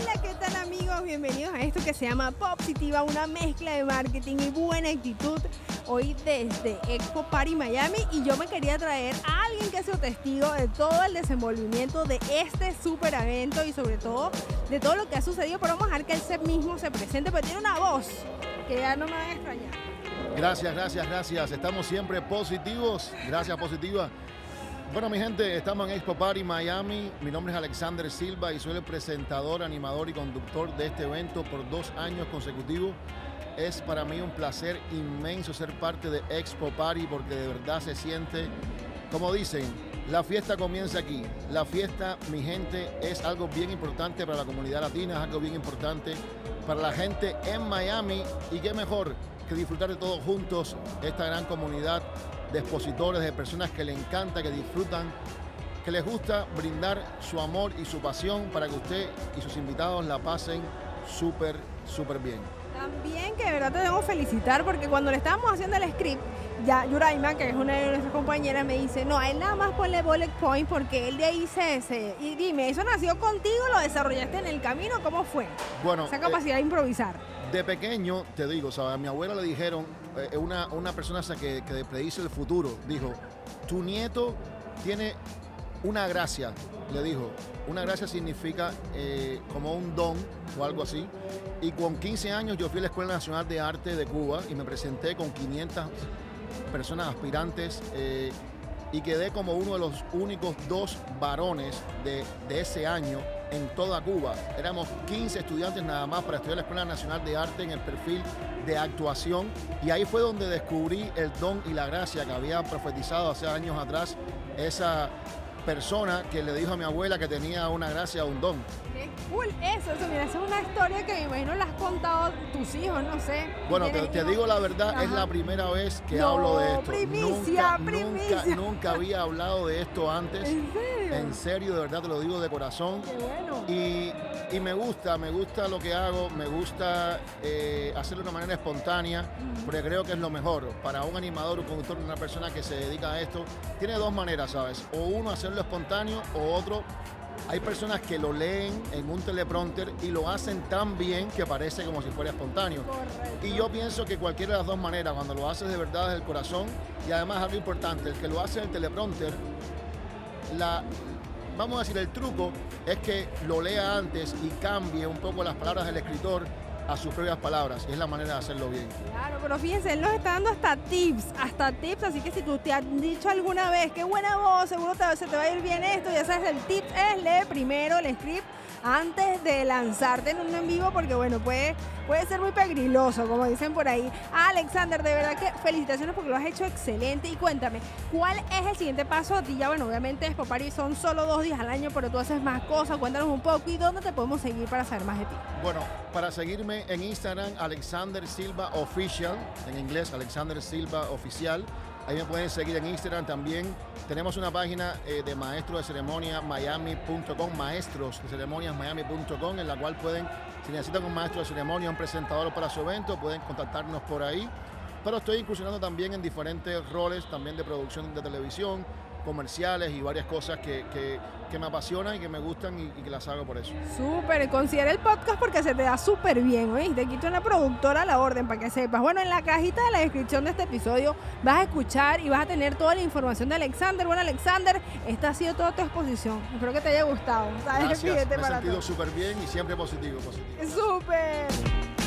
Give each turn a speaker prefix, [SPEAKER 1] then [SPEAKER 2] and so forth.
[SPEAKER 1] Hola, ¿qué tal amigos? Bienvenidos a esto que se llama Positiva, una mezcla de marketing y buena actitud. Hoy desde Expo Party Miami y yo me quería traer a alguien que sea testigo de todo el desenvolvimiento de este super evento y sobre todo de todo lo que ha sucedido. Pero vamos a dejar que él mismo se presente, pero tiene una voz que ya no me va a extrañar.
[SPEAKER 2] Gracias, gracias, gracias. Estamos siempre positivos. Gracias, positiva. Bueno, mi gente, estamos en Expo Party Miami. Mi nombre es Alexander Silva y soy el presentador, animador y conductor de este evento por dos años consecutivos. Es para mí un placer inmenso ser parte de Expo Party porque de verdad se siente, como dicen, la fiesta comienza aquí. La fiesta, mi gente, es algo bien importante para la comunidad latina, es algo bien importante para la gente en Miami y qué mejor que disfrutar de todos juntos esta gran comunidad de expositores, de personas que le encanta, que disfrutan, que les gusta brindar su amor y su pasión para que usted y sus invitados la pasen súper, súper bien.
[SPEAKER 1] También que de verdad te debo felicitar porque cuando le estábamos haciendo el script, ya Yuraima, que es una de nuestras compañeras, me dice, no, a él nada más ponle bullet point porque él de ahí se... ese. Y dime, ¿eso nació contigo? ¿Lo desarrollaste en el camino? ¿Cómo fue?
[SPEAKER 2] Bueno,
[SPEAKER 1] esa capacidad de improvisar.
[SPEAKER 2] De pequeño, te digo, ¿sabes? a mi abuela le dijeron, eh, una, una persona que, que predice el futuro, dijo, tu nieto tiene una gracia, le dijo. Una gracia significa eh, como un don o algo así. Y con 15 años yo fui a la Escuela Nacional de Arte de Cuba y me presenté con 500 personas aspirantes eh, y quedé como uno de los únicos dos varones de, de ese año en toda Cuba. Éramos 15 estudiantes nada más para estudiar la Escuela Nacional de Arte en el perfil de actuación y ahí fue donde descubrí el don y la gracia que había profetizado hace años atrás esa persona que le dijo a mi abuela que tenía una gracia, un don.
[SPEAKER 1] Qué cool eso, eso, mira, esa es una historia que me imagino la has contado tus hijos, no sé.
[SPEAKER 2] Bueno, te, digo la verdad, es la primera vez que hablo de esto.
[SPEAKER 1] Primicia,
[SPEAKER 2] nunca,
[SPEAKER 1] primicia.
[SPEAKER 2] nunca, nunca había hablado de esto antes.
[SPEAKER 1] ¿En serio?
[SPEAKER 2] En serio, de verdad te lo digo de corazón.
[SPEAKER 1] Qué bueno.
[SPEAKER 2] Y, y me gusta, me gusta lo que hago, me gusta eh, hacerlo de una manera espontánea, porque creo que es lo mejor. Para un animador, un conductor, una persona que se dedica a esto, tiene dos maneras, ¿sabes? O uno hacerlo espontáneo o otro hay personas que lo leen en un teleprompter y lo hacen tan bien que parece como si fuera espontáneo.
[SPEAKER 1] Correcto.
[SPEAKER 2] Y yo pienso que cualquiera de las dos maneras, cuando lo haces de verdad desde el corazón, y además algo importante, el que lo hace en el teleprompter, la, vamos a decir, el truco es que lo lea antes y cambie un poco las palabras del escritor a sus propias palabras. Y es la manera de hacerlo bien.
[SPEAKER 1] Claro, pero fíjense, él nos está dando hasta tips, hasta tips, así que si tú te has dicho alguna vez, qué buena voz, seguro te, se te va a ir bien esto, ya sabes, el tip es lee primero el script antes de lanzarte en un en vivo porque bueno, puede, puede ser muy pegriloso, como dicen por ahí. Alexander, de verdad que felicitaciones porque lo has hecho excelente y cuéntame, ¿cuál es el siguiente paso a ti? Ya bueno, obviamente Expo París son solo dos días al año, pero tú haces más cosas, cuéntanos un poco y dónde te podemos seguir para saber más de ti.
[SPEAKER 2] Bueno, para seguirme en Instagram, Alexander Silva Official, en inglés, Alexander Silva Oficial. Ahí me pueden seguir en Instagram también. Tenemos una página eh, de maestro de ceremonia miami.com, maestros de ceremonias miami.com, en la cual pueden, si necesitan un maestro de ceremonia, un presentador para su evento, pueden contactarnos por ahí. Pero estoy incursionando también en diferentes roles, también de producción de televisión, comerciales y varias cosas que, que, que me apasionan y que me gustan y, y, que las hago por eso.
[SPEAKER 1] Súper, considera el podcast porque se te da súper bien, ¿oíste? Aquí una productora a la orden para que sepas. Bueno, en la cajita de la descripción de este episodio vas a escuchar y vas a tener toda la información de Alexander. Bueno, Alexander, esta ha sido toda tu exposición. Espero que te haya gustado.
[SPEAKER 2] ¿sabes? Gracias, me he sentido súper bien y siempre positivo, positivo.
[SPEAKER 1] Súper.